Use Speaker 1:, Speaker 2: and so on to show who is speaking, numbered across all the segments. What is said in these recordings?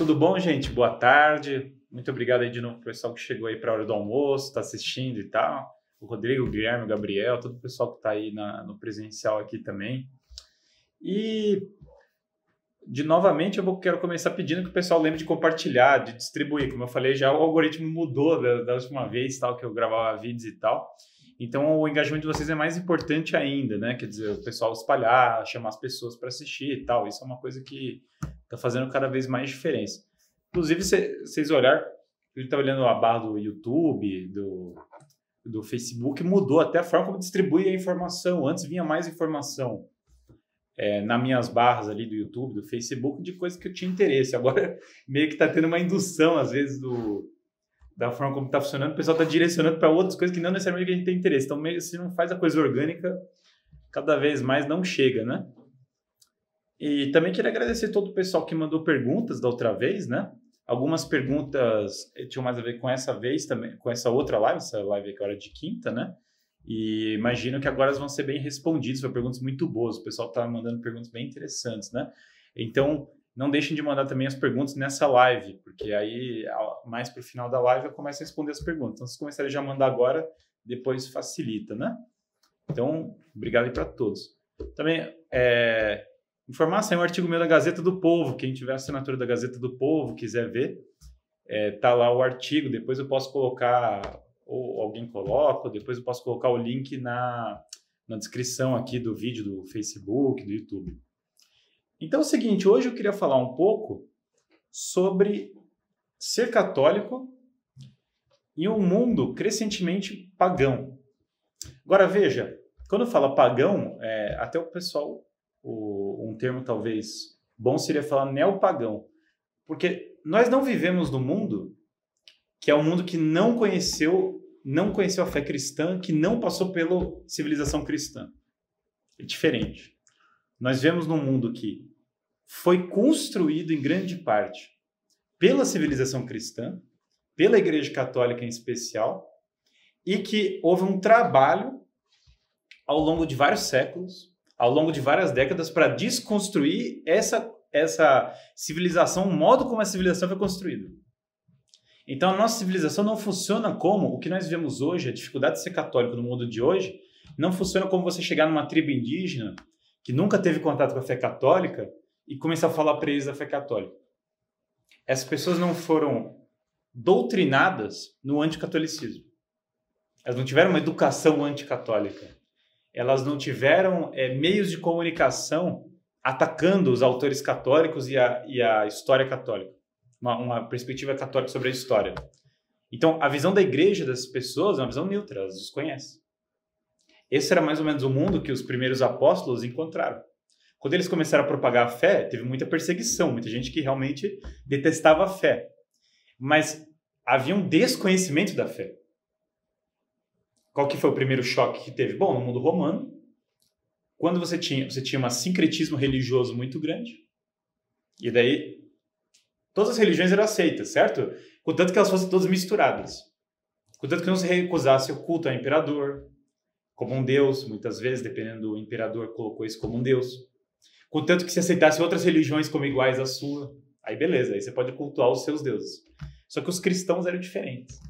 Speaker 1: Tudo bom, gente? Boa tarde. Muito obrigado aí de novo pro pessoal que chegou aí para a hora do almoço, está assistindo e tal. O Rodrigo, o Guilherme, o Gabriel, todo o pessoal que está aí na, no presencial aqui também. E de novamente eu vou, quero começar pedindo que o pessoal lembre de compartilhar, de distribuir. Como eu falei, já o algoritmo mudou da, da última vez, tal, que eu gravava vídeos e tal. Então o engajamento de vocês é mais importante ainda, né? Quer dizer, o pessoal espalhar, chamar as pessoas para assistir e tal. Isso é uma coisa que está fazendo cada vez mais diferença. Inclusive, vocês olhar, a gente está olhando a barra do YouTube, do, do Facebook, mudou até a forma como distribui a informação. Antes vinha mais informação é, nas minhas barras ali do YouTube, do Facebook, de coisas que eu tinha interesse. Agora, meio que está tendo uma indução, às vezes, do, da forma como está funcionando, o pessoal está direcionando para outras coisas que não necessariamente a gente tem interesse. Então, se não faz a coisa orgânica, cada vez mais não chega, né? E também queria agradecer todo o pessoal que mandou perguntas da outra vez, né? Algumas perguntas tinham mais a ver com essa vez também, com essa outra live, essa live que era de quinta, né? E imagino que agora vão ser bem respondidas, foram perguntas muito boas. O pessoal está mandando perguntas bem interessantes, né? Então, não deixem de mandar também as perguntas nessa live, porque aí, mais para o final da live, eu começo a responder as perguntas. Então, se começarem já a mandar agora, depois facilita, né? Então, obrigado para todos. Também, é, informar, um artigo meu da Gazeta do Povo. Quem tiver assinatura da Gazeta do Povo, quiser ver, é, tá lá o artigo. Depois eu posso colocar, ou alguém coloca, depois eu posso colocar o link na, na descrição aqui do vídeo do Facebook, do YouTube. Então é o seguinte, hoje eu queria falar um pouco sobre ser católico em um mundo crescentemente pagão. Agora veja, quando fala pagão, é, até o pessoal o, termo talvez bom seria falar neopagão. Porque nós não vivemos no mundo que é um mundo que não conheceu, não conheceu a fé cristã, que não passou pela civilização cristã. É diferente. Nós vemos num mundo que foi construído em grande parte pela civilização cristã, pela Igreja Católica em especial, e que houve um trabalho ao longo de vários séculos ao longo de várias décadas para desconstruir essa, essa civilização, o modo como a civilização foi construída. Então, a nossa civilização não funciona como o que nós vemos hoje, a dificuldade de ser católico no mundo de hoje, não funciona como você chegar numa tribo indígena que nunca teve contato com a fé católica e começar a falar para eles da fé católica. Essas pessoas não foram doutrinadas no anticatolicismo. Elas não tiveram uma educação anticatólica elas não tiveram é, meios de comunicação atacando os autores católicos e a, e a história católica, uma, uma, perspectiva católica sobre a história. Então, a visão da igreja dessas pessoas é uma visão neutra, elas desconhecem. Esse era mais ou menos o mundo que os primeiros apóstolos encontraram. Quando eles começaram a propagar a fé, teve muita perseguição, muita gente que realmente detestava a fé. Mas havia um desconhecimento da fé. Qual que foi o primeiro choque que teve? Bom, no mundo romano, quando você tinha, você tinha um sincretismo religioso muito grande, e daí todas as religiões eram aceitas, certo? Contanto que elas fossem todas misturadas. Contanto que não se recusasse o culto ao imperador, como um deus, muitas vezes, dependendo do imperador, colocou isso como um deus. Contanto que se aceitasse outras religiões como iguais à sua, aí beleza, aí você pode cultuar os seus deuses. Só que os cristãos eram diferentes.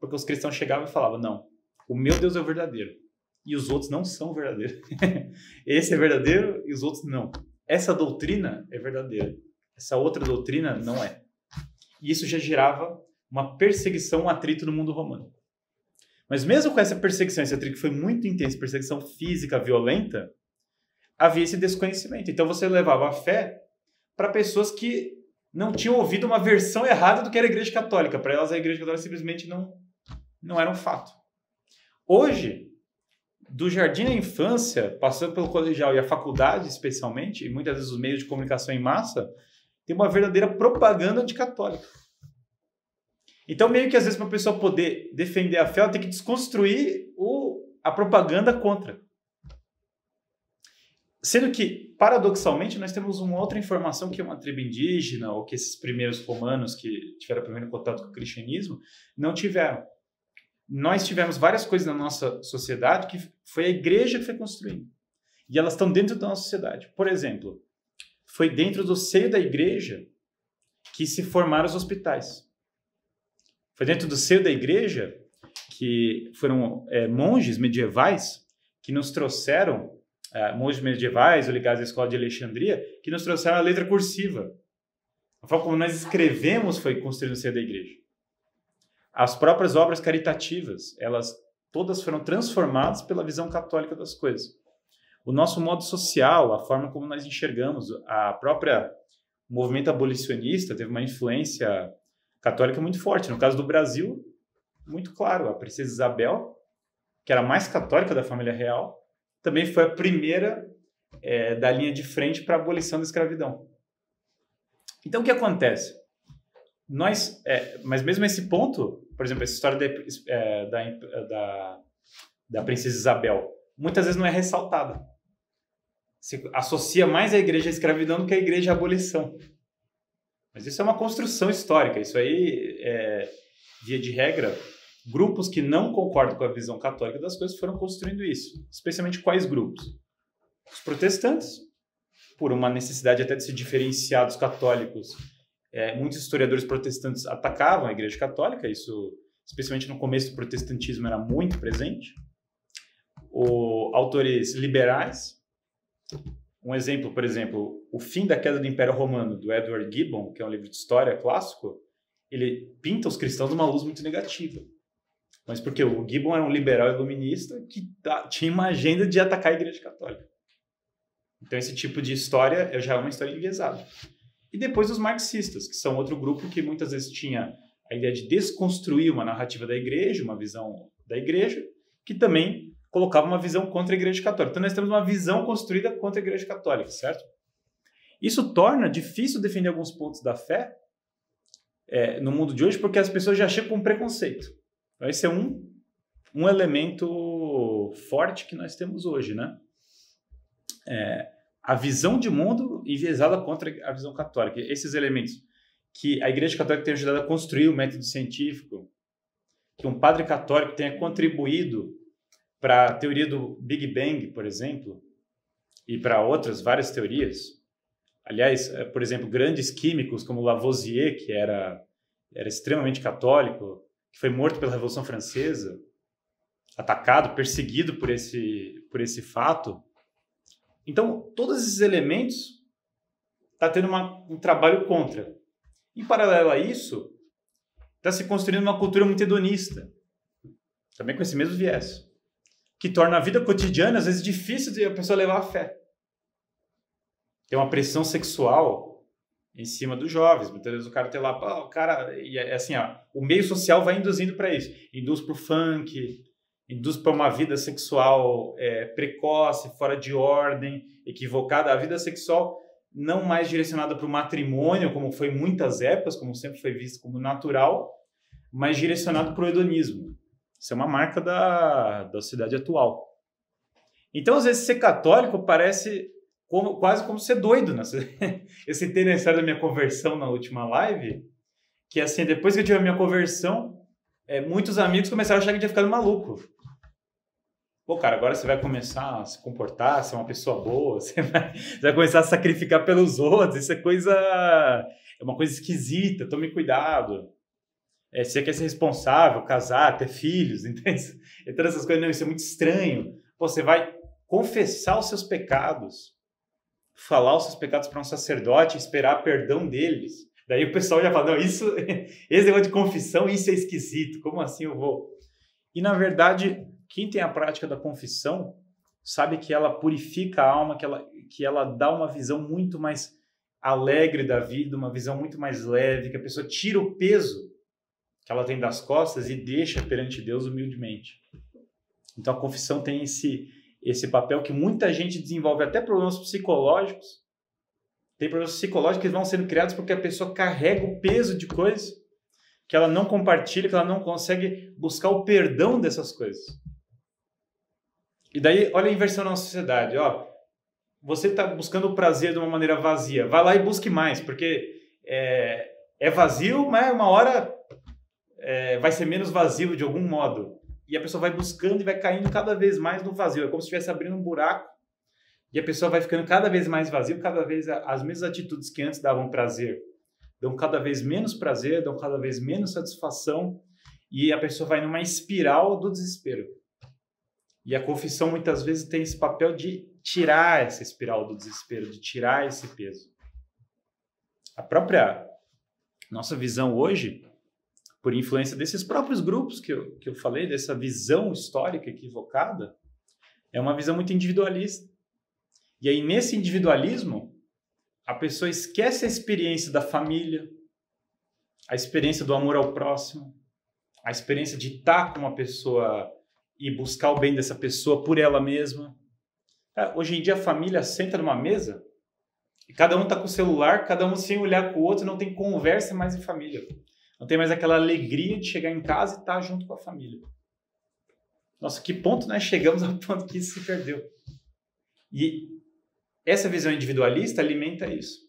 Speaker 1: Porque os cristãos chegavam e falavam: não, o meu Deus é o verdadeiro. E os outros não são verdadeiros. Esse é verdadeiro e os outros não. Essa doutrina é verdadeira. Essa outra doutrina não é. E isso já gerava uma perseguição, um atrito no mundo romano. Mas mesmo com essa perseguição, esse atrito que foi muito intenso, perseguição física, violenta, havia esse desconhecimento. Então você levava a fé para pessoas que não tinham ouvido uma versão errada do que era a Igreja Católica. Para elas, a Igreja Católica simplesmente não, não era um fato. Hoje, do jardim à infância, passando pelo colegial e a faculdade, especialmente, e muitas vezes os meios de comunicação em massa, tem uma verdadeira propaganda anticatólica. Então, meio que às vezes, para a pessoa poder defender a fé, ela tem que desconstruir o, a propaganda contra. Sendo que, paradoxalmente, nós temos uma outra informação que uma tribo indígena, ou que esses primeiros romanos que tiveram primeiro contato com o cristianismo, não tiveram nós tivemos várias coisas na nossa sociedade que foi a igreja que foi construindo. E elas estão dentro da nossa sociedade. Por exemplo, foi dentro do seio da igreja que se formaram os hospitais. Foi dentro do seio da igreja que foram é, monges medievais que nos trouxeram, é, monges medievais ligados à escola de Alexandria, que nos trouxeram a letra cursiva. A forma como nós escrevemos foi construída no seio da igreja. As próprias obras caritativas, elas todas foram transformadas pela visão católica das coisas. O nosso modo social, a forma como nós enxergamos, a própria movimento abolicionista teve uma influência católica muito forte. No caso do Brasil, muito claro, a princesa Isabel, que era a mais católica da família real, também foi a primeira é, da linha de frente para a abolição da escravidão. Então, o que acontece? Nós, é, mas mesmo esse ponto, por exemplo, essa história de, é, da, da, da princesa Isabel, muitas vezes não é ressaltada. Se associa mais a igreja à escravidão do que a igreja à abolição. Mas isso é uma construção histórica. Isso aí, é, via de regra, grupos que não concordam com a visão católica das coisas foram construindo isso. Especialmente quais grupos? Os protestantes, por uma necessidade até de se diferenciar dos católicos. É, muitos historiadores protestantes atacavam a Igreja Católica, isso, especialmente no começo do protestantismo, era muito presente. O, autores liberais, um exemplo, por exemplo, O Fim da Queda do Império Romano, do Edward Gibbon, que é um livro de história clássico, ele pinta os cristãos numa luz muito negativa. Mas porque o Gibbon era um liberal iluminista que tinha uma agenda de atacar a Igreja Católica. Então, esse tipo de história já é uma história enviesada. E depois os marxistas, que são outro grupo que muitas vezes tinha a ideia de desconstruir uma narrativa da igreja, uma visão da igreja, que também colocava uma visão contra a igreja católica. Então, nós temos uma visão construída contra a igreja católica, certo? Isso torna difícil defender alguns pontos da fé é, no mundo de hoje, porque as pessoas já chegam com preconceito. Então, esse é um, um elemento forte que nós temos hoje, né? É, a visão de mundo enviesada contra a visão católica. Esses elementos que a Igreja Católica tem ajudado a construir o método científico, que um padre católico tenha contribuído para a teoria do Big Bang, por exemplo, e para outras várias teorias. Aliás, é, por exemplo, grandes químicos como Lavoisier, que era, era extremamente católico, que foi morto pela Revolução Francesa, atacado, perseguido por esse, por esse fato. Então, todos esses elementos está tendo uma, um trabalho contra. Em paralelo a isso, está se construindo uma cultura muito hedonista, também com esse mesmo viés, que torna a vida cotidiana, às vezes, difícil de a pessoa levar a fé. Tem uma pressão sexual em cima dos jovens. Muitas vezes o cara tem lá, o cara, e é assim, ó, o meio social vai induzindo para isso. Induz para o funk, induz para uma vida sexual é, precoce, fora de ordem, equivocada. A vida sexual não mais direcionada para o matrimônio, como foi em muitas épocas, como sempre foi visto como natural, mas direcionado para o hedonismo. Isso é uma marca da, da sociedade atual. Então, às vezes, ser católico parece como, quase como ser doido. Né? Eu citei na história da minha conversão na última live, que assim, depois que eu tive a minha conversão, é, muitos amigos começaram a achar que eu tinha ficado maluco. Pô, cara, agora você vai começar a se comportar, ser uma pessoa boa, você vai, você vai começar a sacrificar pelos outros, isso é coisa. É uma coisa esquisita, tome cuidado. É, você quer ser responsável, casar, ter filhos, entende? E todas essas coisas, não, isso é muito estranho. Pô, você vai confessar os seus pecados falar os seus pecados para um sacerdote, esperar perdão deles. Daí o pessoal já fala, não, isso, esse negócio de confissão, isso é esquisito, como assim eu vou? E na verdade, quem tem a prática da confissão sabe que ela purifica a alma, que ela, que ela dá uma visão muito mais alegre da vida, uma visão muito mais leve, que a pessoa tira o peso que ela tem das costas e deixa perante Deus humildemente. Então a confissão tem esse esse papel que muita gente desenvolve até problemas psicológicos. Tem problemas psicológicos que vão sendo criados porque a pessoa carrega o peso de coisas que ela não compartilha, que ela não consegue buscar o perdão dessas coisas. E daí, olha a inversão na sociedade. Ó, você está buscando o prazer de uma maneira vazia. Vai lá e busque mais, porque é, é vazio, mas uma hora é, vai ser menos vazio de algum modo e a pessoa vai buscando e vai caindo cada vez mais no vazio. É como se estivesse abrindo um buraco e a pessoa vai ficando cada vez mais vazio, cada vez as mesmas atitudes que antes davam prazer dão cada vez menos prazer, dão cada vez menos satisfação e a pessoa vai numa espiral do desespero. E a confissão muitas vezes tem esse papel de tirar essa espiral do desespero, de tirar esse peso. A própria nossa visão hoje, por influência desses próprios grupos que eu, que eu falei, dessa visão histórica equivocada, é uma visão muito individualista. E aí, nesse individualismo, a pessoa esquece a experiência da família, a experiência do amor ao próximo, a experiência de estar com uma pessoa e buscar o bem dessa pessoa por ela mesma. É, hoje em dia, a família senta numa mesa e cada um está com o celular, cada um sem olhar com o outro, não tem conversa mais em família. Não tem mais aquela alegria de chegar em casa e estar junto com a família. Nossa, que ponto nós chegamos ao ponto que isso se perdeu. E essa visão individualista alimenta isso.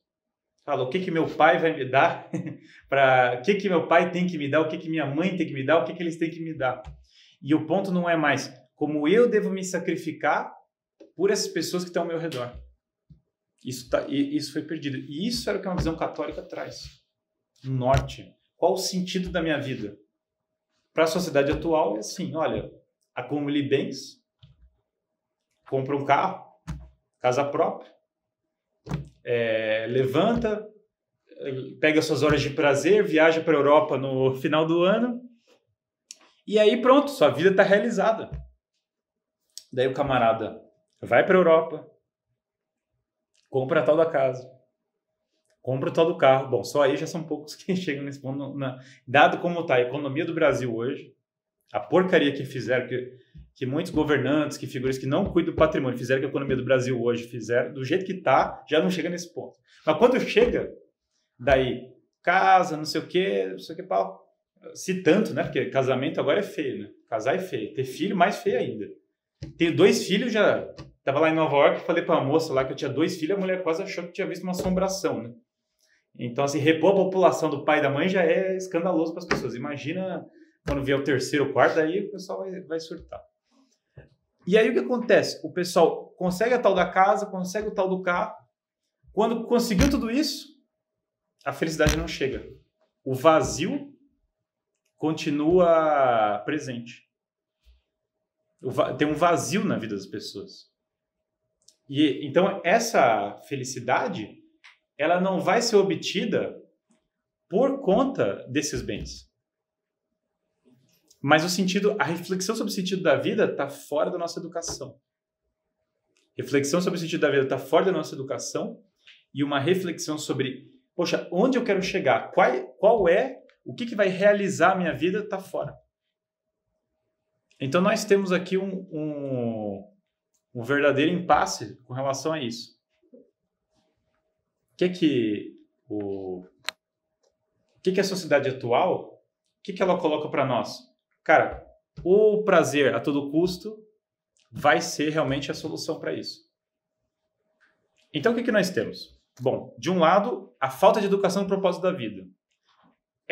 Speaker 1: Fala, o que que meu pai vai me dar? para o que que meu pai tem que me dar? O que que minha mãe tem que me dar? O que que eles têm que me dar? E o ponto não é mais como eu devo me sacrificar por essas pessoas que estão ao meu redor. Isso, tá, isso foi perdido. E isso era o que uma visão católica traz. No norte. Qual o sentido da minha vida? Para a sociedade atual é assim, olha, acumule bens, compra um carro, casa própria, é, levanta, pega suas horas de prazer, viaja para a Europa no final do ano e aí pronto, sua vida está realizada. Daí o camarada vai para a Europa, compra a tal da casa, compra o tal do carro. Bom, só aí já são poucos que chegam nesse ponto. Na, dado como está a economia do Brasil hoje, a porcaria que fizeram, que que muitos governantes, que figuras que não cuidam do patrimônio, fizeram que a economia do Brasil hoje fizeram, do jeito que está, já não chega nesse ponto. Mas quando chega, daí, casa, não sei o quê, não sei o que, pau. Se tanto, né? Porque casamento agora é feio, né? Casar é feio. Ter filho, mais feio ainda. Tenho dois filhos, já. Tava lá em Nova York, falei para a moça lá que eu tinha dois filhos, a mulher quase achou que tinha visto uma assombração, né? Então, assim, repor a população do pai e da mãe já é escandaloso para as pessoas. Imagina quando vier o terceiro, o quarto, aí o pessoal vai, vai surtar. E aí o que acontece? O pessoal consegue a tal da casa, consegue o tal do carro. Quando conseguiu tudo isso, a felicidade não chega. O vazio continua presente. Tem um vazio na vida das pessoas. E então essa felicidade, ela não vai ser obtida por conta desses bens. Mas o sentido, a reflexão sobre o sentido da vida está fora da nossa educação. Reflexão sobre o sentido da vida está fora da nossa educação e uma reflexão sobre, poxa, onde eu quero chegar? Qual, qual é, o que, que vai realizar a minha vida está fora. Então nós temos aqui um, um, um verdadeiro impasse com relação a isso. O que que o, que que a sociedade atual, o que que ela coloca para nós? Cara, o prazer a todo custo vai ser realmente a solução para isso. Então, o que, que nós temos? Bom, de um lado, a falta de educação no propósito da vida.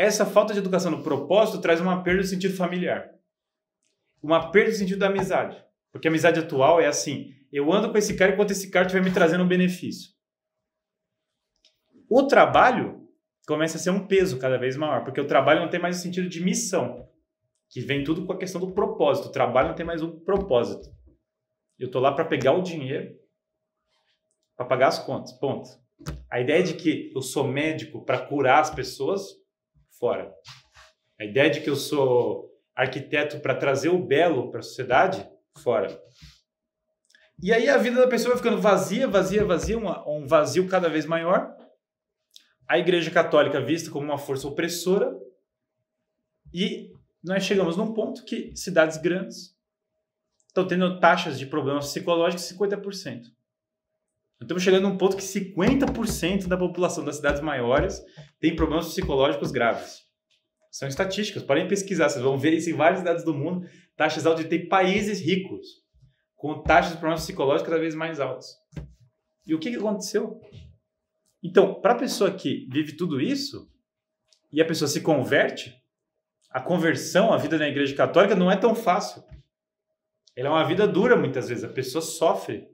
Speaker 1: Essa falta de educação no propósito traz uma perda do sentido familiar. Uma perda do sentido da amizade. Porque a amizade atual é assim: eu ando com esse cara enquanto esse cara estiver me trazendo um benefício. O trabalho começa a ser um peso cada vez maior, porque o trabalho não tem mais o sentido de missão que vem tudo com a questão do propósito. O trabalho não tem mais um propósito. Eu estou lá para pegar o dinheiro, para pagar as contas. Ponto. A ideia de que eu sou médico para curar as pessoas, fora. A ideia de que eu sou arquiteto para trazer o belo para a sociedade, fora. E aí a vida da pessoa vai ficando vazia, vazia, vazia, um vazio cada vez maior. A Igreja Católica vista como uma força opressora e nós chegamos num ponto que cidades grandes estão tendo taxas de problemas psicológicos 50%. Estamos chegando num ponto que 50% da população das cidades maiores tem problemas psicológicos graves. São estatísticas, podem pesquisar, vocês vão ver isso em várias cidades do mundo, taxas altas de ter países ricos com taxas de problemas psicológicos cada vez mais altas. E o que, que aconteceu? Então, para a pessoa que vive tudo isso e a pessoa se converte, a conversão, a vida na igreja católica não é tão fácil. Ela é uma vida dura muitas vezes, a pessoa sofre.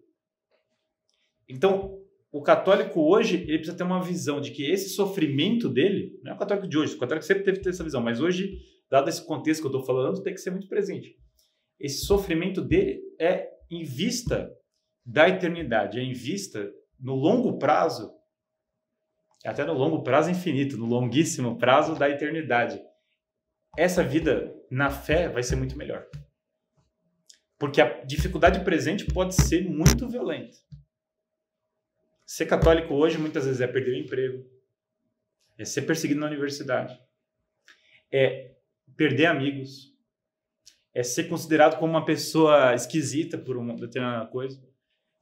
Speaker 1: Então, o católico hoje ele precisa ter uma visão de que esse sofrimento dele, não é o católico de hoje, o católico sempre teve que ter essa visão, mas hoje, dado esse contexto que eu estou falando, tem que ser muito presente. Esse sofrimento dele é em vista da eternidade, é em vista no longo prazo, até no longo prazo infinito, no longuíssimo prazo da eternidade. Essa vida na fé vai ser muito melhor. Porque a dificuldade presente pode ser muito violenta. Ser católico hoje muitas vezes é perder o emprego, é ser perseguido na universidade, é perder amigos, é ser considerado como uma pessoa esquisita por uma determinada coisa.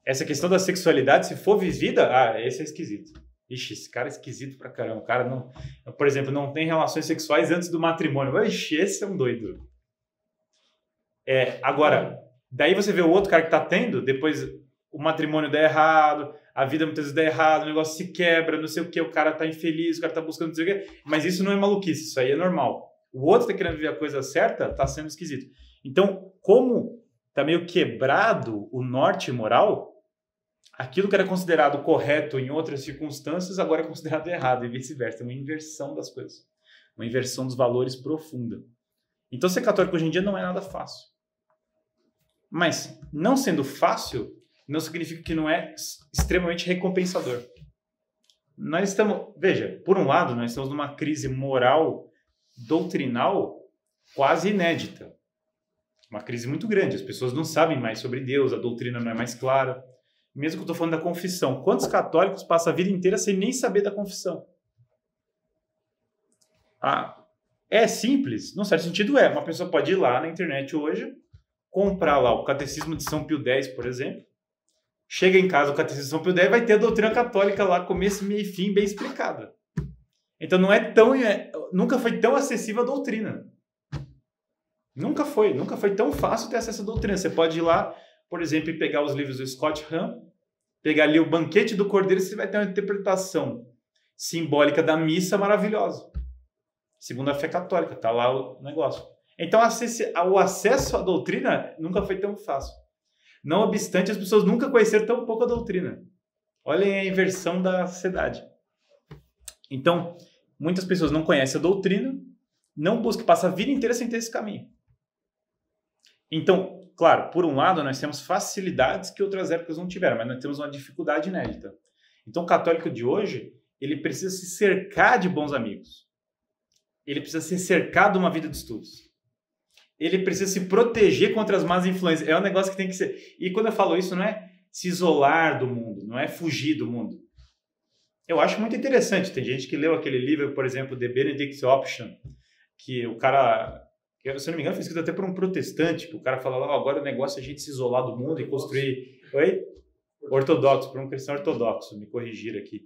Speaker 1: Essa questão da sexualidade, se for vivida, ah, esse é esquisito. Ixi, esse cara é esquisito pra caramba. O cara não, por exemplo, não tem relações sexuais antes do matrimônio. Ixi, esse é um doido. É, agora, daí você vê o outro cara que tá tendo, depois o matrimônio dá errado, a vida muitas vezes dá errado, o negócio se quebra, não sei o que, o cara tá infeliz, o cara tá buscando não sei o que, mas isso não é maluquice, isso aí é normal. O outro tá querendo viver a coisa certa, tá sendo esquisito. Então, como tá meio quebrado o norte moral, aquilo que era considerado correto em outras circunstâncias agora é considerado errado e vice-versa. É uma inversão das coisas, uma inversão dos valores profunda. Então, ser católico hoje em dia não é nada fácil. Mas, não sendo fácil, não significa que não é extremamente recompensador. Nós estamos, veja, por um lado, nós estamos numa crise moral, doutrinal, quase inédita. Uma crise muito grande. As pessoas não sabem mais sobre Deus, a doutrina não é mais clara. Mesmo que eu estou falando da confissão. Quantos católicos passam a vida inteira sem nem saber da confissão? Ah, é simples? Num certo sentido, é. Uma pessoa pode ir lá na internet hoje, comprar lá o Catecismo de São Pio X, por exemplo, chega em casa o Catecismo São Pio X vai ter a doutrina católica lá, começo, meio e fim, bem explicada. Então não é tão. É, nunca foi tão acessível a doutrina. Nunca foi. Nunca foi tão fácil ter acesso à doutrina. Você pode ir lá, por exemplo, e pegar os livros do Scott Hahn, pegar ali o Banquete do Cordeiro, você vai ter uma interpretação simbólica da missa maravilhosa. Segundo a fé católica, tá lá o negócio. Então, o acesso à doutrina nunca foi tão fácil. Não obstante, as pessoas nunca conheceram tão pouco a doutrina. Olhem a inversão da sociedade. Então, muitas pessoas não conhecem a doutrina, não buscam, passam a vida inteira sem ter esse caminho. Então, claro, por um lado, nós temos facilidades que outras épocas não tiveram, mas nós temos uma dificuldade inédita. Então, o católico de hoje, ele precisa se cercar de bons amigos. Ele precisa ser cercado de uma vida de estudos ele precisa se proteger contra as más influências. É um negócio que tem que ser. E quando eu falo isso, não é se isolar do mundo, não é fugir do mundo. Eu acho muito interessante. Tem gente que leu aquele livro, por exemplo, The Benedict Option, que o cara, se eu não me engano, foi escrito até por um protestante, que o cara fala, oh, agora o negócio é a gente se isolar do mundo e construir. Oi? Ortodoxo, por um cristão ortodoxo, me corrigir aqui.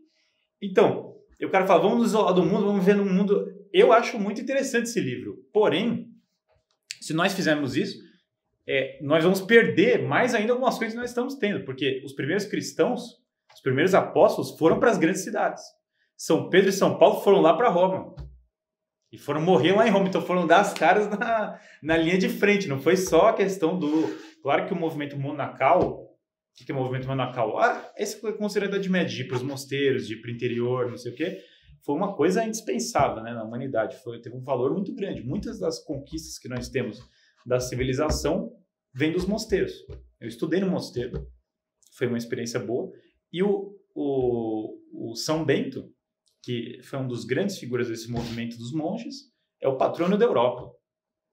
Speaker 1: Então, o cara fala, vamos nos isolar do mundo, vamos ver no mundo. Eu acho muito interessante esse livro. Porém, se nós fizermos isso, é, nós vamos perder mais ainda algumas coisas que nós estamos tendo, porque os primeiros cristãos, os primeiros apóstolos foram para as grandes cidades. São Pedro e São Paulo foram lá para Roma. E foram morrer lá em Roma, então foram dar as caras na, na linha de frente. Não foi só a questão do. Claro que o movimento monacal. O que é o movimento monacal? Ah, esse foi considerado a Idade Média, de ir para os mosteiros, de ir para o interior, não sei o quê foi uma coisa indispensável né, na humanidade. Foi, teve um valor muito grande. Muitas das conquistas que nós temos da civilização vêm dos mosteiros. Eu estudei no mosteiro, foi uma experiência boa. E o, o, o São Bento, que foi um dos grandes figuras desse movimento dos monges, é o patrono da Europa.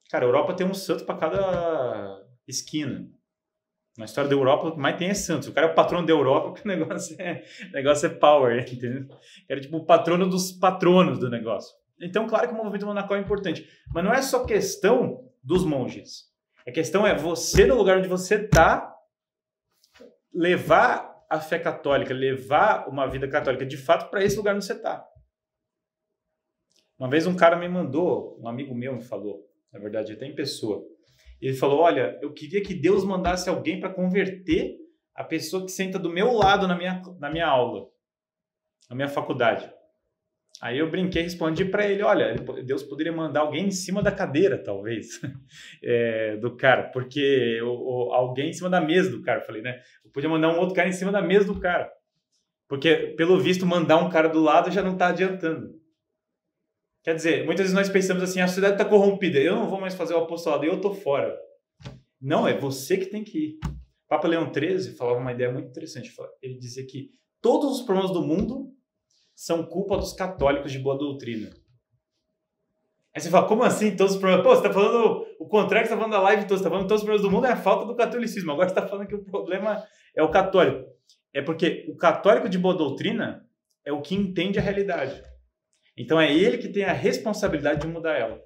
Speaker 1: Cara, a Europa tem um santo para cada esquina. Na história da Europa, o que mais tem é Santos. O cara é o patrono da Europa, o negócio é, o negócio é power, entendeu? Era tipo o patrono dos patronos do negócio. Então, claro que o movimento monacal é importante. Mas não é só questão dos monges. A questão é você, no lugar onde você está, levar a fé católica, levar uma vida católica de fato para esse lugar onde você está. Uma vez um cara me mandou, um amigo meu me falou, na verdade até em pessoa, ele falou: Olha, eu queria que Deus mandasse alguém para converter a pessoa que senta do meu lado na minha, na minha aula, na minha faculdade. Aí eu brinquei respondi para ele: Olha, Deus poderia mandar alguém em cima da cadeira, talvez, é, do cara, porque alguém em cima da mesa do cara. Eu falei, né? Eu podia mandar um outro cara em cima da mesa do cara. Porque, pelo visto, mandar um cara do lado já não está adiantando. Quer dizer, muitas vezes nós pensamos assim, a sociedade está corrompida, eu não vou mais fazer o apostolado, eu estou fora. Não, é você que tem que ir. Papa Leão XIII falava uma ideia muito interessante. Ele dizia que todos os problemas do mundo são culpa dos católicos de boa doutrina. Aí você fala, como assim todos os problemas? Pô, você está falando o contrário que você está falando da live, você está falando que todos os problemas do mundo é a falta do catolicismo. Agora você está falando que o problema é o católico. É porque o católico de boa doutrina é o que entende a realidade. Então é ele que tem a responsabilidade de mudar ela.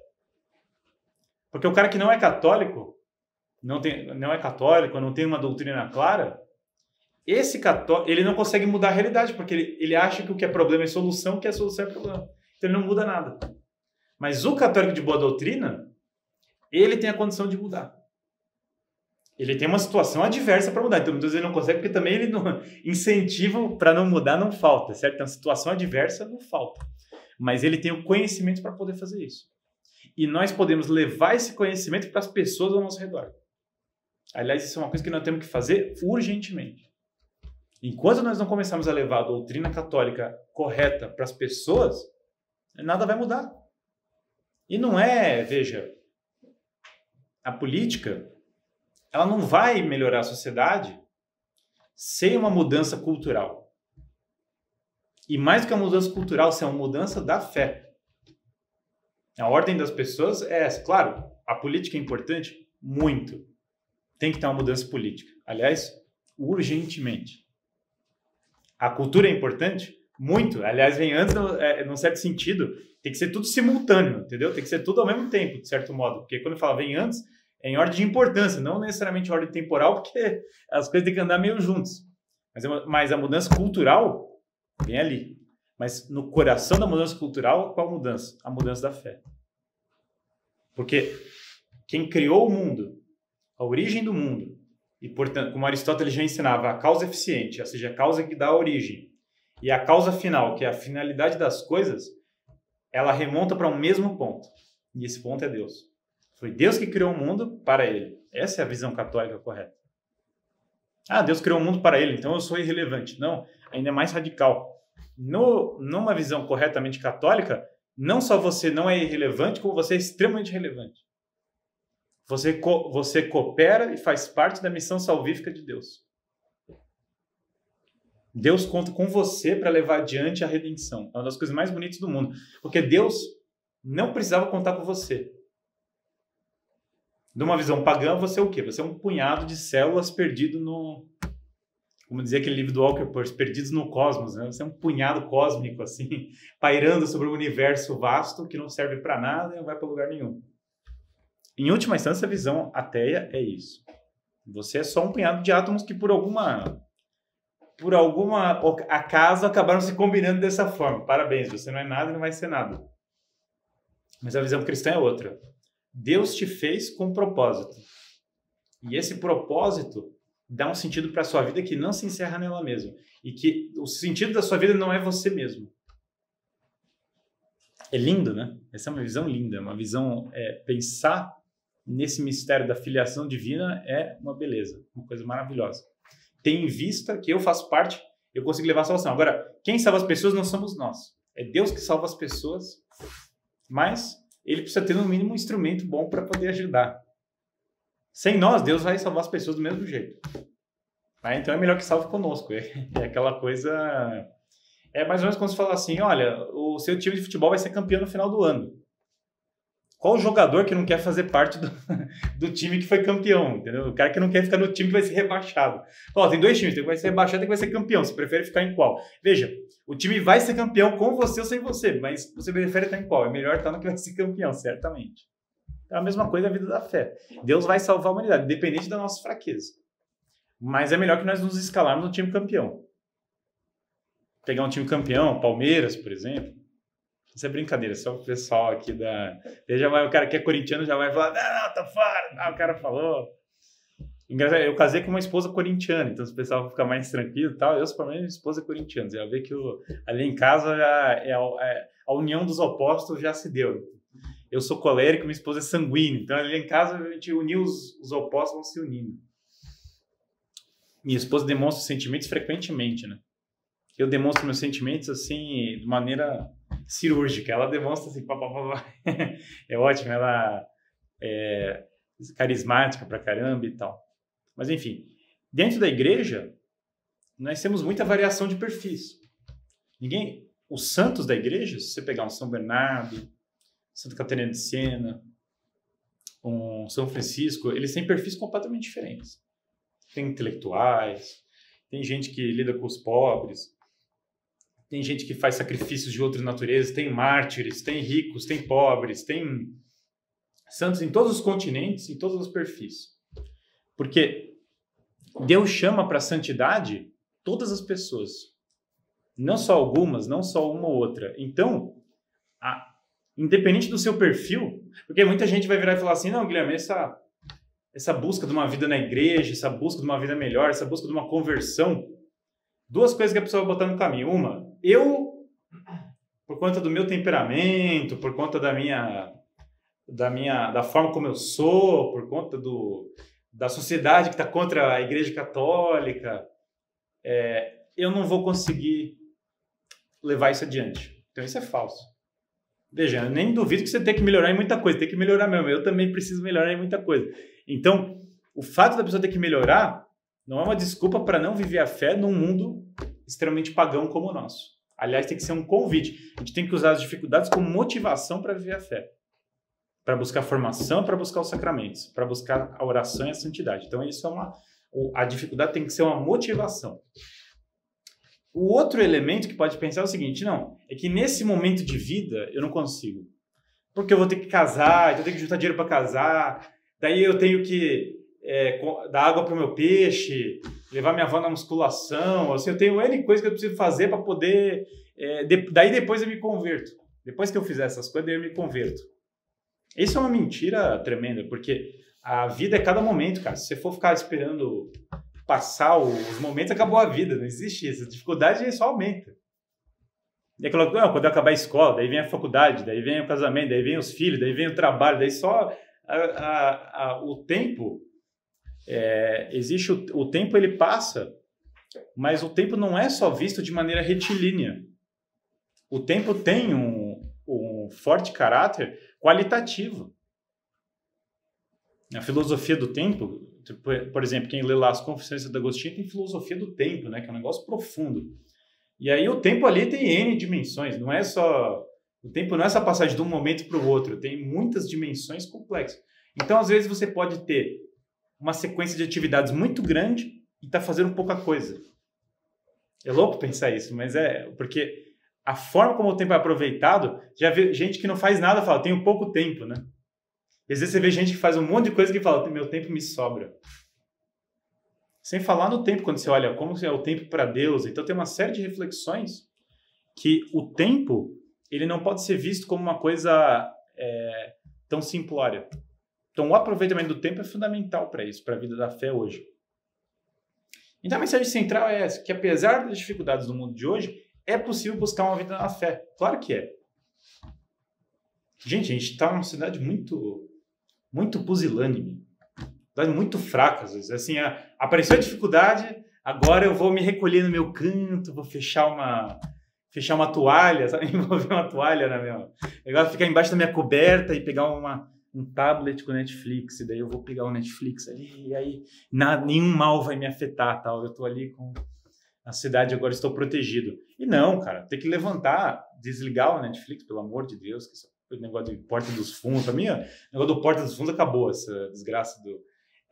Speaker 1: Porque o cara que não é católico, não, tem, não é católico, não tem uma doutrina clara, esse católico, ele não consegue mudar a realidade, porque ele, ele acha que o que é problema é solução, que a solução é problema. Então ele não muda nada. Mas o católico de boa doutrina, ele tem a condição de mudar. Ele tem uma situação adversa para mudar. Então, muitas vezes ele não consegue, porque também ele não. Incentivo para não mudar não falta, certo? Então, situação adversa não falta. Mas ele tem o conhecimento para poder fazer isso. E nós podemos levar esse conhecimento para as pessoas ao nosso redor. Aliás, isso é uma coisa que nós temos que fazer urgentemente. Enquanto nós não começarmos a levar a doutrina católica correta para as pessoas, nada vai mudar. E não é, veja, a política, ela não vai melhorar a sociedade sem uma mudança cultural. E mais do que a mudança cultural, sem uma mudança da fé. A ordem das pessoas é essa. Claro, a política é importante? Muito. Tem que ter uma mudança política. Aliás, urgentemente. A cultura é importante? Muito. Aliás, vem antes, é, num certo sentido, tem que ser tudo simultâneo, entendeu? Tem que ser tudo ao mesmo tempo, de certo modo. Porque quando eu falo vem antes, é em ordem de importância, não necessariamente em ordem temporal, porque as coisas têm que andar meio juntos. Mas, é mas a mudança cultural vem ali. Mas no coração da mudança cultural, qual mudança? A mudança da fé. Porque quem criou o mundo, a origem do mundo, e portanto, como Aristóteles já ensinava, a causa eficiente, ou seja, a causa que dá a origem, e a causa final, que é a finalidade das coisas, ela remonta para um mesmo ponto. E esse ponto é Deus. Foi Deus que criou o mundo para ele. Essa é a visão católica correta. Ah, Deus criou o mundo para ele, então eu sou irrelevante. Não, ainda é mais radical. No, numa visão corretamente católica, não só você não é irrelevante, como você é extremamente relevante. Você, co você coopera e faz parte da missão salvífica de Deus. Deus conta com você para levar adiante a redenção. É uma das coisas mais bonitas do mundo. Porque Deus não precisava contar com você. De uma visão pagã, você é o quê? Você é um punhado de células perdido no. Como dizia aquele livro do Walker perdidos no cosmos. Né? Você é um punhado cósmico, assim, pairando sobre um universo vasto que não serve para nada e não vai para lugar nenhum. Em última instância, a visão ateia é isso. Você é só um punhado de átomos que, por alguma por alguma acaso, acabaram se combinando dessa forma. Parabéns, você não é nada e não vai ser nada. Mas a visão cristã é outra. Deus te fez com um propósito. E esse propósito dá um sentido para a sua vida que não se encerra nela mesma. E que o sentido da sua vida não é você mesmo. É lindo, né? Essa é uma visão linda. Uma visão, é, pensar nesse mistério da filiação divina é uma beleza, uma coisa maravilhosa ter em vista que eu faço parte, eu consigo levar a salvação. Agora, quem salva as pessoas não somos nós. É Deus que salva as pessoas, mas ele precisa ter no mínimo um instrumento bom para poder ajudar. Sem nós, Deus vai salvar as pessoas do mesmo jeito. Né? Então é melhor que salve conosco. É, aquela coisa. É mais ou menos como se falar assim: olha, o seu time de futebol vai ser campeão no final do ano. Qual o jogador que não quer fazer parte do, do, time que foi campeão, entendeu? O cara que não quer ficar no time que vai ser rebaixado. Ó, tem dois times, tem que vai ser rebaixado e que vai ser campeão. Você prefere ficar em qual? Veja, o time vai ser campeão com você ou sem você, mas você prefere estar em qual? É melhor estar no que vai ser campeão, certamente. É a mesma coisa a vida da fé. Deus vai salvar a humanidade, independente da nossa fraqueza. Mas é melhor que nós nos escalarmos no time campeão. Pegar um time campeão, Palmeiras, por exemplo, isso é brincadeira, só o pessoal aqui da. Já vai, o cara que é corintiano já vai falar: não, não, tá fora. Ah, o cara falou. Engraçado, eu casei com uma esposa corintiana, então o pessoal fica mais tranquilo e tal. Eu, para minha esposa é corintiana. Já vê que o, ali em casa já é, é, a união dos opostos já se deu. Eu sou colérico, minha esposa é sanguínea. Então ali em casa a gente uniu os, os opostos, vão se unindo. Minha esposa demonstra sentimentos frequentemente, né? eu demonstro meus sentimentos assim de maneira cirúrgica. Ela demonstra assim, pá, pá, pá, é ótimo, ela é carismática pra caramba e tal. Mas enfim, dentro da igreja nós temos muita variação de perfis. Ninguém, os santos da igreja, se você pegar um São Bernardo, Santa Catarina de Siena, um São Francisco, eles têm perfis completamente diferentes. Tem intelectuais, tem gente que lida com os pobres, tem gente que faz sacrifícios de outras naturezas, tem mártires, tem ricos, tem pobres, tem santos em todos os continentes, em todos os perfis. Porque Deus chama para a santidade todas as pessoas, não só algumas, não só uma ou outra. Então, a, independente do seu perfil, porque muita gente vai virar e falar assim: não, Guilherme, essa, essa busca de uma vida na igreja, essa busca de uma vida melhor, essa busca de uma conversão, duas coisas que a pessoa vai botar no caminho. Uma, eu, por conta do meu temperamento, por conta da minha da minha da forma como eu sou, por conta do da sociedade que está contra a Igreja Católica, é, eu não vou conseguir levar isso adiante. Então isso é falso. Veja, eu nem duvido que você tem que melhorar em muita coisa, tem que melhorar mesmo. Eu também preciso melhorar em muita coisa. Então, o fato da pessoa ter que melhorar não é uma desculpa para não viver a fé num mundo extremamente pagão como o nosso. Aliás, tem que ser um convite. A gente tem que usar as dificuldades como motivação para viver a fé. Para buscar formação, para buscar os sacramentos, para buscar a oração e a santidade. Então, isso é uma. A dificuldade tem que ser uma motivação. O outro elemento que pode pensar é o seguinte: não, é que nesse momento de vida eu não consigo. Porque eu vou ter que casar, então eu tenho que juntar dinheiro para casar, daí eu tenho que é, dar água para o meu peixe, levar minha avó na musculação, assim, eu tenho N coisas que eu preciso fazer para poder. É, de, daí depois eu me converto. Depois que eu fizer essas coisas, daí eu me converto. Isso é uma mentira tremenda, porque a vida é cada momento, cara. Se você for ficar esperando passar os momentos, acabou a vida. Não existe isso. A dificuldade só aumenta. E aquela, não, quando acabar a escola, daí vem a faculdade, daí vem o casamento, daí vem os filhos, daí vem o trabalho, daí só a, a, a, o tempo. É, existe o, o tempo, ele passa, mas o tempo não é só visto de maneira retilínea. O tempo tem um, um forte caráter qualitativo. A filosofia do tempo, por exemplo, quem lê lá as Confissões de Agostinho tem filosofia do tempo, né? Que é um negócio profundo. E aí o tempo ali tem N dimensões, não é só... O tempo não é essa passagem de um momento para o outro, tem muitas dimensões complexas. Então, às vezes, você pode ter uma sequência de atividades muito grande e tá fazendo pouca coisa. É louco pensar isso, mas é porque a forma como o tempo é aproveitado, já vê gente que não faz nada fala, tenho pouco tempo, né? às vezes você vê gente que faz um monte de coisa que fala, meu tempo me sobra. Sem falar no tempo, quando você olha como é o tempo para Deus. Então tem uma série de reflexões que o tempo ele não pode ser visto como uma coisa é, tão simplória. Então o aproveitamento do tempo é fundamental para isso, para a vida da fé hoje. Então a mensagem central é essa, que apesar das dificuldades do mundo de hoje, é possível buscar uma vida na fé. Claro que é. Gente, a gente está numa cidade muito muito pusilânime, muito fraca às vezes. Assim, apareceu a dificuldade, agora eu vou me recolher no meu canto, vou fechar uma fechar uma toalha, sabe? envolver uma toalha na minha, agora ficar embaixo da minha coberta e pegar uma um tablet com Netflix, e daí eu vou pegar o Netflix ali, e aí nada, nenhum mal vai me afetar, tal. Eu tô ali com a cidade agora estou protegido. E não, cara, tem que levantar, desligar o Netflix, pelo amor de Deus, que isso o negócio de Porta dos Fundos. Para mim, o negócio do Porta dos Fundos acabou, essa desgraça do.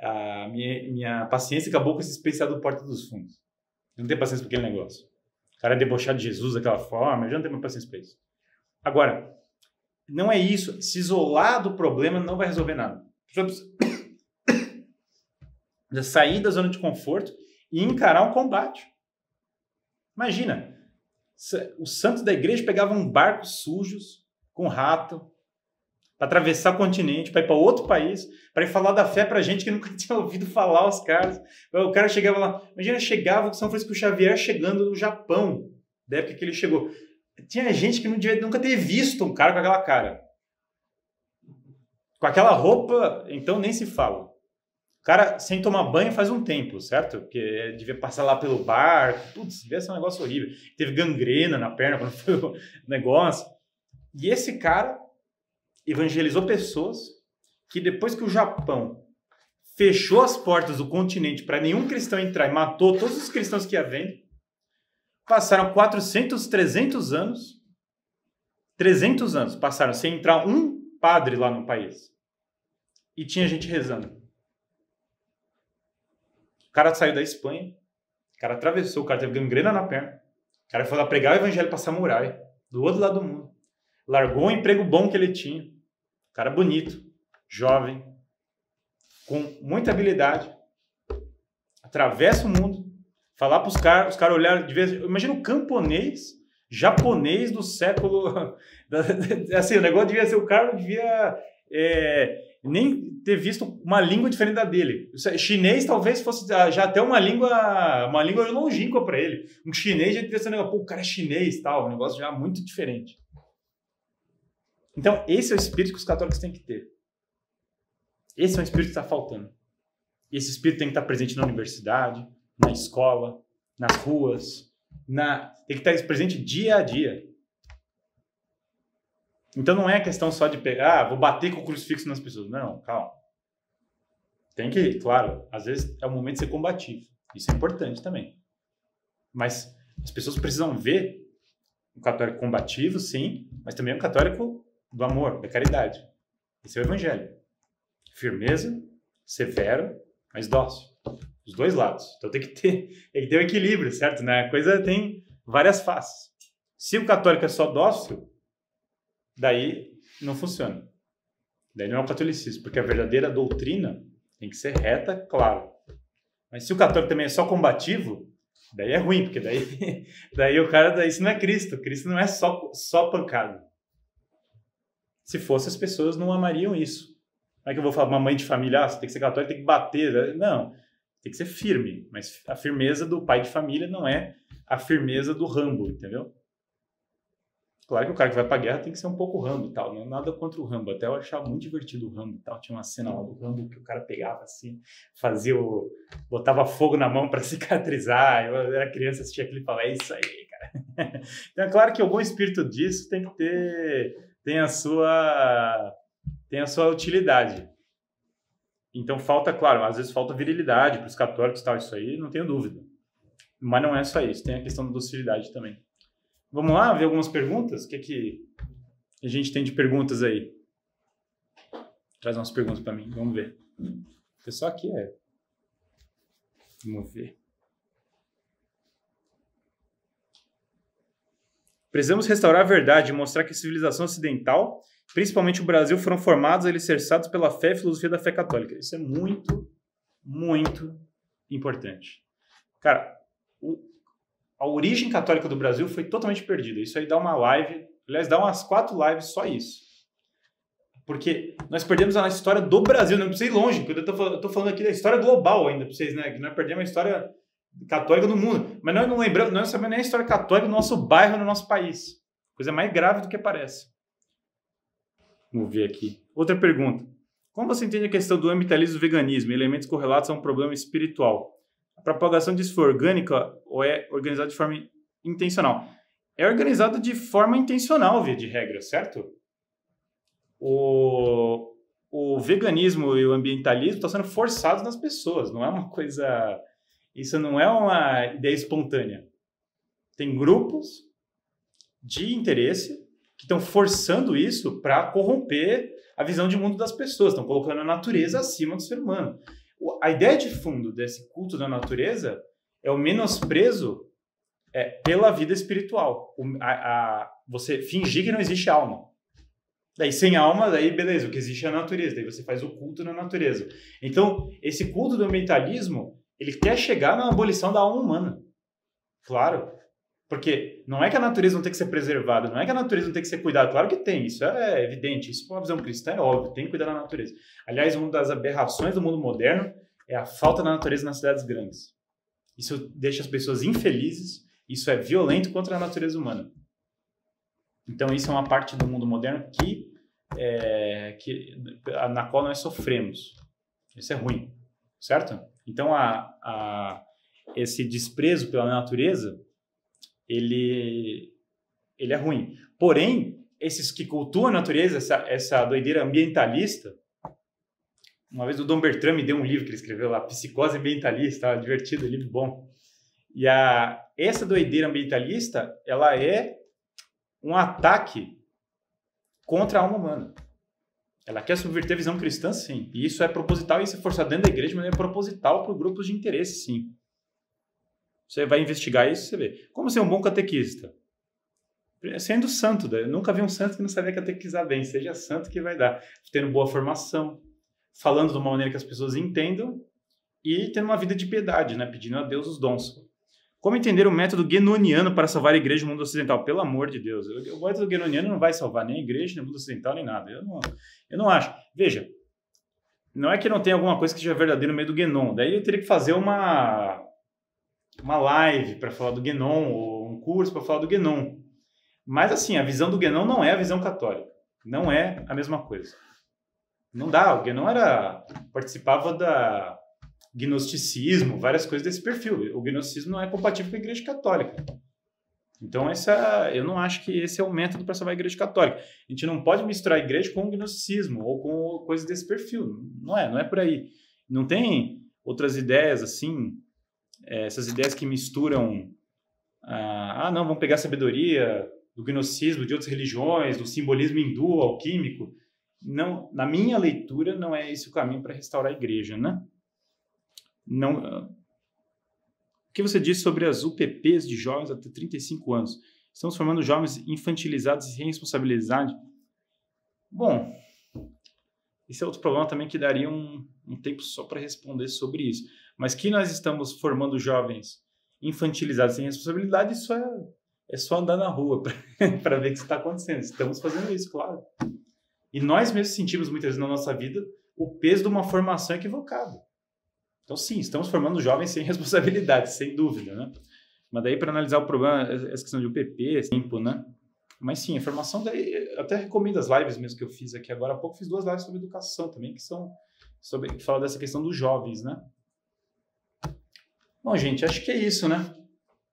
Speaker 1: A minha, minha paciência acabou com esse especial do Porta dos Fundos. Eu não tenho paciência para aquele negócio. O cara é debochado de Jesus daquela forma, eu já não tenho mais paciência para isso. Agora, não é isso. Se isolar do problema não vai resolver nada. Precisa sair da zona de conforto e encarar um combate. Imagina, os santos da igreja pegavam barcos sujos, com rato, para atravessar o continente, para ir para outro país, para ir falar da fé para gente que nunca tinha ouvido falar os caras. O cara chegava lá, imagina, chegava o São Francisco Xavier chegando no Japão, da época que ele chegou. Tinha gente que não devia nunca ter visto um cara com aquela cara. Com aquela roupa, então nem se fala. O cara, sem tomar banho faz um tempo, certo? Porque devia passar lá pelo barco, putz, devia ser um negócio horrível. Teve gangrena na perna quando foi o negócio. E esse cara evangelizou pessoas que depois que o Japão fechou as portas do continente para nenhum cristão entrar e matou todos os cristãos que ia vendo, passaram 400, 300 anos, 300 anos passaram sem entrar um padre lá no país. E tinha gente rezando. O cara saiu da Espanha, o cara atravessou, o cara teve gangrena na perna, o cara foi lá pregar o evangelho para samurai, do outro lado do mundo. Largou o emprego bom que ele tinha. Cara bonito, jovem, com muita habilidade, atravessa o mundo, falar para os caras, os caras olharem, de vez, imagina o camponês japonês do século, assim, o negócio devia ser, o cara devia é, nem ter visto uma língua diferente da dele. Chinês talvez fosse já até uma língua, uma língua longínqua para ele. Um chinês já devia ser pô, o cara é chinês tal, um negócio já muito diferente. Então, esse é o espírito que os católicos têm que ter. Esse é um espírito que está faltando. Esse espírito tem que estar presente na universidade, na escola, nas ruas, na... tem que estar presente dia a dia. Então não é questão só de pegar, ah, vou bater com o crucifixo nas pessoas. Não, calma. Tem que, claro, às vezes é o momento de ser combativo. Isso é importante também. Mas as pessoas precisam ver o católico combativo, sim, mas também o católico do amor, da caridade. Esse é o evangelho. Firmeza, severo, mas dócil. Os dois lados. Então tem que ter, tem que ter um equilíbrio, certo? Né? A coisa tem várias faces. Se o católico é só dócil, daí não funciona. Daí não é o catolicismo, porque a verdadeira doutrina tem que ser reta, claro. Mas se o católico também é só combativo, daí é ruim, porque daí, daí o cara, daí isso não é Cristo. Cristo não é só, só pancada. Se fosse, as pessoas não amariam isso. Não é que eu vou falar uma mãe de família, ah, você tem que ser católico, tem que bater. Não, tem que ser firme. Mas a firmeza do pai de família não é a firmeza do Rambo, entendeu? Claro que o cara que vai pra guerra tem que ser um pouco Rambo e tal. Não é nada contra o Rambo. Até eu achava muito divertido o Rambo e tal. Tinha uma cena lá do Rambo que o cara pegava assim, fazia o. botava fogo na mão para cicatrizar. Eu era criança, assistia aquilo e falava, é isso aí, cara. então é claro que algum espírito disso tem que ter tem a sua tem a sua utilidade. Então falta, claro, às vezes falta virilidade para os católicos tal, isso aí, não tenho dúvida. Mas não é só isso, tem a questão da docilidade também. Vamos lá ver algumas perguntas? O que, é que a gente tem de perguntas aí? Traz umas perguntas para mim, vamos ver. O pessoal aqui é. Vamos ver. Precisamos restaurar a verdade e mostrar que a civilização ocidental, principalmente o Brasil, foram formados e alicerçados pela fé e filosofia da fé católica. Isso é muito, muito importante. Cara, o, a origem católica do Brasil foi totalmente perdida. Isso aí dá uma live, aliás, dá umas quatro lives só isso. Porque nós perdemos a história do Brasil, não precisa ir longe, porque eu estou falando aqui da história global ainda para vocês, né? Que nós perdemos a história católica do mundo. Mas nós não lembramos, nós não sabemos nem a história católica do nosso bairro, no nosso país. Coisa mais grave do que parece. Vamos ver aqui. Outra pergunta. Como você entende a questão do ambientalismo e veganismo, elementos correlatos a um problema espiritual? A propagação disso foi orgânica ou é organizada de forma intencional? É organizada de forma intencional, via de regra, certo? O, o veganismo e o ambientalismo estão sendo forçados nas pessoas, não é uma coisa isso não é uma ideia espontânea. Tem grupos de interesse que estão forçando isso para corromper a visão de mundo das pessoas, estão colocando a natureza acima do ser humano. A ideia de fundo desse culto da natureza é o menosprezo é, pela vida espiritual. O, a, a, você fingir que não existe alma. Daí, sem alma, daí beleza, o que existe é a natureza, daí você faz o culto na natureza. Então, esse culto do ambientalismo ele quer chegar na abolição da alma humana. Claro. Porque não é que a natureza não tem que ser preservada, não é que a natureza não tem que ser cuidada. Claro que tem, isso é evidente. Isso, com uma visão cristã, é óbvio, tem que cuidar da natureza. Aliás, uma das aberrações do mundo moderno é a falta da natureza nas cidades grandes. Isso deixa as pessoas infelizes, isso é violento contra a natureza humana. Então, isso é uma parte do mundo moderno que, é, que na qual nós sofremos. Isso é ruim. certo? Então, a, a, esse desprezo pela natureza, ele, ele é ruim. Porém, esses que cultuam a natureza, essa, essa doideira ambientalista, uma vez o Dom Bertrand me deu um livro que ele escreveu lá, Psicose Ambientalista, divertido, livro bom. E a, essa doideira ambientalista, ela é um ataque contra a alma humana. Ela quer subverter a visão cristã, sim. E isso é proposital, e isso é forçado dentro da igreja, mas é proposital para grupos de interesse, sim. Você vai investigar isso, você vê. Como ser um bom catequista? Sendo santo, né? eu nunca vi um santo que não sabia catequizar bem. Seja santo que vai dar. Tendo boa formação, falando de uma maneira que as pessoas entendam e tendo uma vida de piedade, né? pedindo a Deus os dons. Como entender o método guenoniano para salvar a igreja no mundo ocidental? Pelo amor de Deus, o método guenoniano não vai salvar nem a igreja, nem o mundo ocidental, nem nada. Eu não, eu não acho. Veja, não é que não tem alguma coisa que seja verdadeira no meio do Guénon. Daí eu teria que fazer uma, uma live para falar do Guénon, ou um curso para falar do Guénon. Mas assim, a visão do Guénon não é a visão católica. Não é a mesma coisa. Não dá. O Guénon era, participava da gnosticismo, várias coisas desse perfil. O gnosticismo não é compatível com a Igreja Católica. Então, essa, eu não acho que esse é o método para salvar a Igreja Católica. A gente não pode misturar a Igreja com o gnosticismo ou com coisas desse perfil. Não é, não é por aí. Não tem outras ideias assim, é, essas ideias que misturam. Ah, ah, não, vamos pegar a sabedoria do gnosticismo, de outras religiões, do simbolismo hindu, alquímico. Não, na minha leitura, não é esse o caminho para restaurar a Igreja, né? Não, ah, o que você disse sobre as UPPs de jovens até 35 anos? Estamos formando jovens infantilizados e sem responsabilidade? Bom, esse é outro problema também que daria um, um tempo só para responder sobre isso. Mas que nós estamos formando jovens infantilizados sem responsabilidade, isso é, é só andar na rua para ver o que está acontecendo. Estamos fazendo isso, claro. E nós mesmos sentimos muitas vezes na nossa vida o peso de uma formação equivocada. Então, sim, estamos formando jovens sem responsabilidade, sem dúvida, né? Mas daí, para analisar o problema, essa questão de UPP, tempo, né? Mas sim, a formação, daí, até recomendo as lives mesmo que eu fiz aqui agora há pouco, fiz duas lives sobre educação também, que são sobre, que falam dessa questão dos jovens, né? Bom, gente, acho que é isso, né?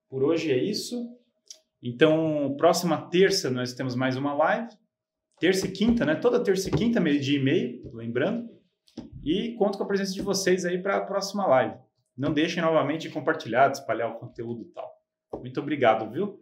Speaker 1: Por hoje é isso. Então, próxima terça nós temos mais uma live. Terça e quinta, né? Toda terça e quinta, meio dia e meio, lembrando. E conto com a presença de vocês aí para a próxima live. Não deixem novamente de compartilhar, de espalhar o conteúdo e tal. Muito obrigado, viu?